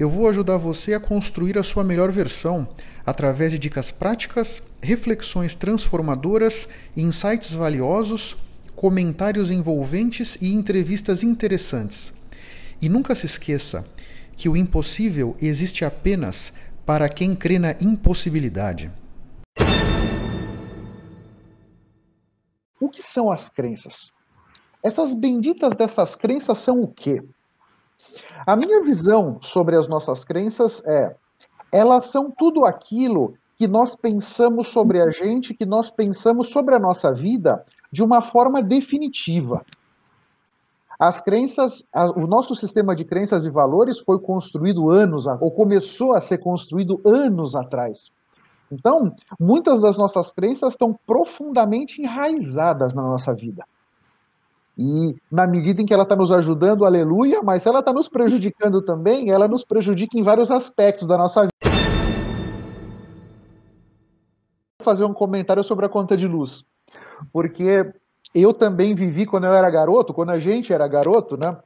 eu vou ajudar você a construir a sua melhor versão através de dicas práticas, reflexões transformadoras, insights valiosos, comentários envolventes e entrevistas interessantes. E nunca se esqueça que o impossível existe apenas para quem crê na impossibilidade. O que são as crenças? Essas benditas dessas crenças são o quê? A minha visão sobre as nossas crenças é: elas são tudo aquilo que nós pensamos sobre a gente, que nós pensamos sobre a nossa vida de uma forma definitiva. As crenças, o nosso sistema de crenças e valores foi construído anos, ou começou a ser construído anos atrás. Então, muitas das nossas crenças estão profundamente enraizadas na nossa vida. E na medida em que ela está nos ajudando, aleluia, mas ela está nos prejudicando também, ela nos prejudica em vários aspectos da nossa vida. Vou fazer um comentário sobre a conta de luz, porque eu também vivi quando eu era garoto, quando a gente era garoto, né?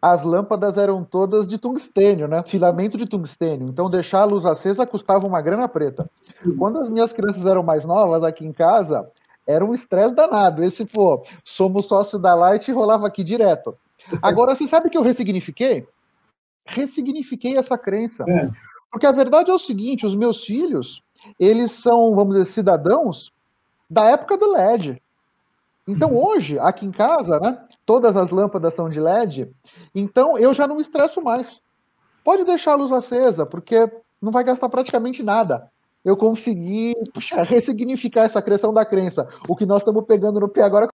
As lâmpadas eram todas de tungstênio, né? Filamento de tungstênio. Então deixar a luz acesa custava uma grana preta. Quando as minhas crianças eram mais novas aqui em casa, era um estresse danado. Esse, pô, somos sócio da Light e rolava aqui direto. Agora, você sabe que eu ressignifiquei? Ressignifiquei essa crença. É. Porque a verdade é o seguinte: os meus filhos, eles são, vamos dizer, cidadãos da época do LED. Então, uhum. hoje, aqui em casa, né, todas as lâmpadas são de LED, então eu já não me estresso mais. Pode deixar a luz acesa, porque não vai gastar praticamente nada eu consegui puxa, ressignificar essa criação da crença. O que nós estamos pegando no pé agora.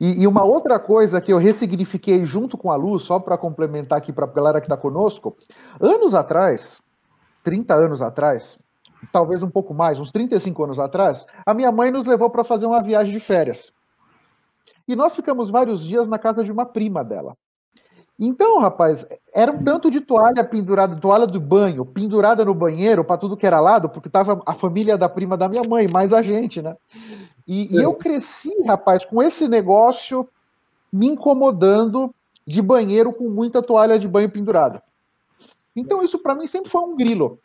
E, e uma outra coisa que eu ressignifiquei junto com a luz, só para complementar aqui para a galera que está conosco, anos atrás, 30 anos atrás, talvez um pouco mais, uns 35 anos atrás, a minha mãe nos levou para fazer uma viagem de férias. E nós ficamos vários dias na casa de uma prima dela. Então, rapaz, era um tanto de toalha pendurada, toalha do banho, pendurada no banheiro para tudo que era lado, porque tava a família da prima da minha mãe, mais a gente, né? E, e eu cresci, rapaz, com esse negócio me incomodando de banheiro com muita toalha de banho pendurada. Então, isso para mim sempre foi um grilo.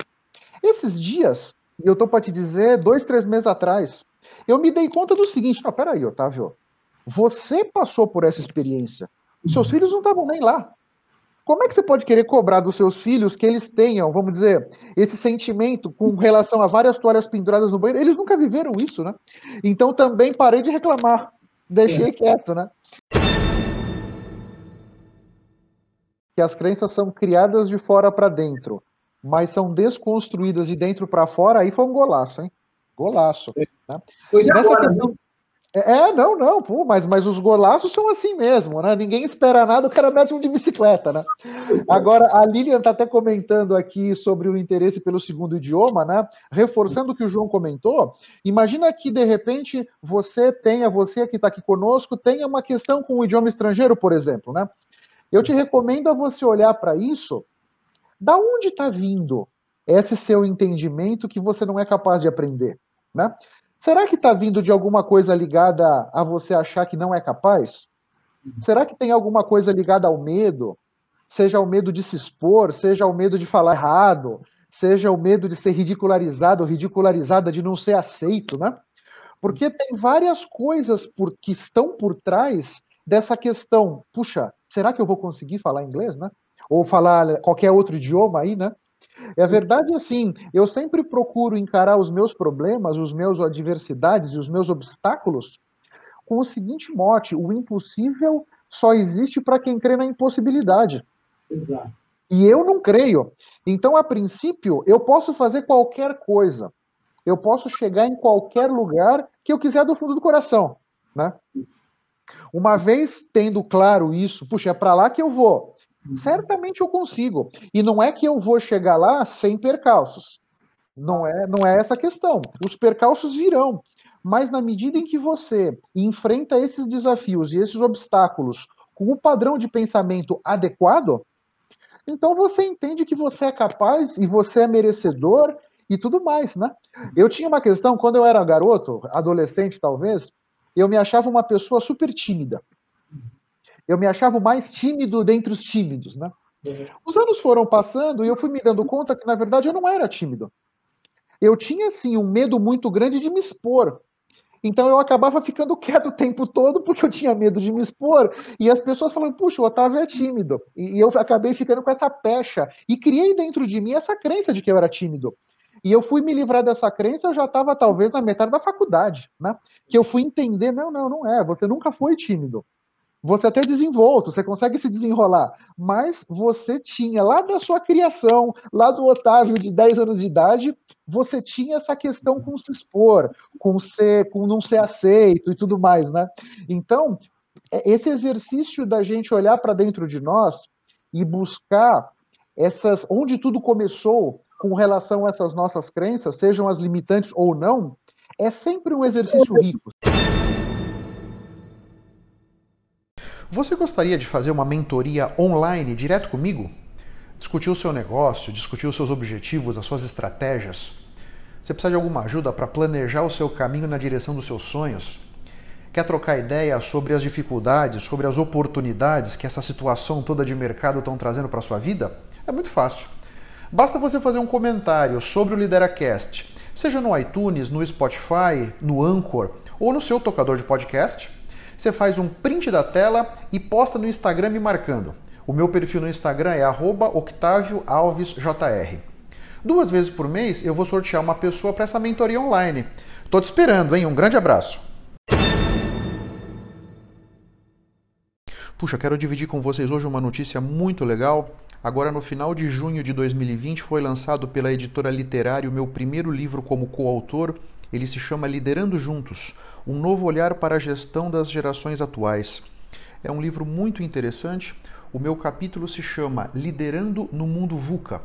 Esses dias, e eu tô para te dizer, dois, três meses atrás, eu me dei conta do seguinte: não, peraí, Otávio, você passou por essa experiência. Seus filhos não estavam nem lá. Como é que você pode querer cobrar dos seus filhos que eles tenham, vamos dizer, esse sentimento com relação a várias toalhas penduradas no banheiro? Eles nunca viveram isso, né? Então também parei de reclamar. Deixei é. quieto, né? Que as crenças são criadas de fora para dentro, mas são desconstruídas de dentro para fora, aí foi um golaço, hein? Golaço. Né? Pois Nessa agora, questão... É, é, não, não, pô, mas, mas os golaços são assim mesmo, né? Ninguém espera nada, o cara mete um de bicicleta, né? Agora, a Lilian está até comentando aqui sobre o interesse pelo segundo idioma, né? Reforçando o que o João comentou, imagina que, de repente, você tenha, você que está aqui conosco, tenha uma questão com o idioma estrangeiro, por exemplo, né? Eu te recomendo a você olhar para isso, da onde está vindo esse seu entendimento que você não é capaz de aprender, né? Será que está vindo de alguma coisa ligada a você achar que não é capaz? Será que tem alguma coisa ligada ao medo? Seja o medo de se expor, seja o medo de falar errado, seja o medo de ser ridicularizado ou ridicularizada, de não ser aceito, né? Porque tem várias coisas por, que estão por trás dessa questão. Puxa, será que eu vou conseguir falar inglês, né? Ou falar qualquer outro idioma aí, né? É a verdade assim, eu sempre procuro encarar os meus problemas, os meus adversidades e os meus obstáculos com o seguinte mote: o impossível só existe para quem crê na impossibilidade. Exato. E eu não creio. Então, a princípio, eu posso fazer qualquer coisa. Eu posso chegar em qualquer lugar que eu quiser do fundo do coração, né? Uma vez tendo claro isso, puxa, é para lá que eu vou Certamente eu consigo. E não é que eu vou chegar lá sem percalços. Não é, não é essa a questão. Os percalços virão. Mas na medida em que você enfrenta esses desafios e esses obstáculos com o padrão de pensamento adequado, então você entende que você é capaz e você é merecedor e tudo mais, né? Eu tinha uma questão, quando eu era garoto, adolescente talvez, eu me achava uma pessoa super tímida. Eu me achava o mais tímido dentre os tímidos, né? Os anos foram passando e eu fui me dando conta que, na verdade, eu não era tímido. Eu tinha, assim, um medo muito grande de me expor. Então eu acabava ficando quieto o tempo todo porque eu tinha medo de me expor. E as pessoas falando, puxa, o Otávio é tímido. E eu acabei ficando com essa pecha. E criei dentro de mim essa crença de que eu era tímido. E eu fui me livrar dessa crença, eu já estava talvez na metade da faculdade, né? Que eu fui entender, não, não, não é, você nunca foi tímido. Você até desenvolto, você consegue se desenrolar, mas você tinha lá da sua criação, lá do Otávio de 10 anos de idade, você tinha essa questão com se expor, com ser, com não ser aceito e tudo mais, né? Então, é, esse exercício da gente olhar para dentro de nós e buscar essas onde tudo começou com relação a essas nossas crenças, sejam as limitantes ou não, é sempre um exercício rico. Você gostaria de fazer uma mentoria online direto comigo? discutir o seu negócio, discutir os seus objetivos, as suas estratégias. Você precisa de alguma ajuda para planejar o seu caminho na direção dos seus sonhos? Quer trocar ideia sobre as dificuldades, sobre as oportunidades que essa situação toda de mercado estão trazendo para a sua vida? É muito fácil. Basta você fazer um comentário sobre o Lideracast, seja no iTunes, no Spotify, no Anchor ou no seu tocador de podcast. Você faz um print da tela e posta no Instagram me marcando. O meu perfil no Instagram é @octavioalvesjr. Duas vezes por mês eu vou sortear uma pessoa para essa mentoria online. Tô te esperando, hein? Um grande abraço. Puxa, quero dividir com vocês hoje uma notícia muito legal. Agora, no final de junho de 2020, foi lançado pela editora Literário o meu primeiro livro como coautor. Ele se chama Liderando Juntos Um Novo Olhar para a Gestão das Gerações Atuais. É um livro muito interessante. O meu capítulo se chama Liderando no Mundo VUCA.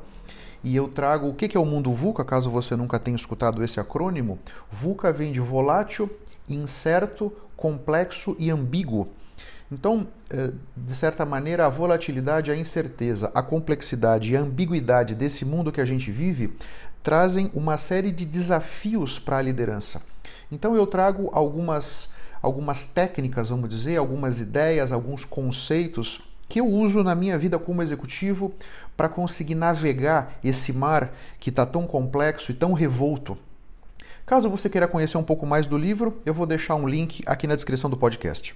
E eu trago o que é o mundo VUCA, caso você nunca tenha escutado esse acrônimo. VUCA vem de volátil, incerto, complexo e ambíguo. Então, eh, de certa maneira, a volatilidade, a incerteza, a complexidade e a ambiguidade desse mundo que a gente vive trazem uma série de desafios para a liderança. Então, eu trago algumas, algumas técnicas, vamos dizer, algumas ideias, alguns conceitos que eu uso na minha vida como executivo para conseguir navegar esse mar que está tão complexo e tão revolto. Caso você queira conhecer um pouco mais do livro, eu vou deixar um link aqui na descrição do podcast.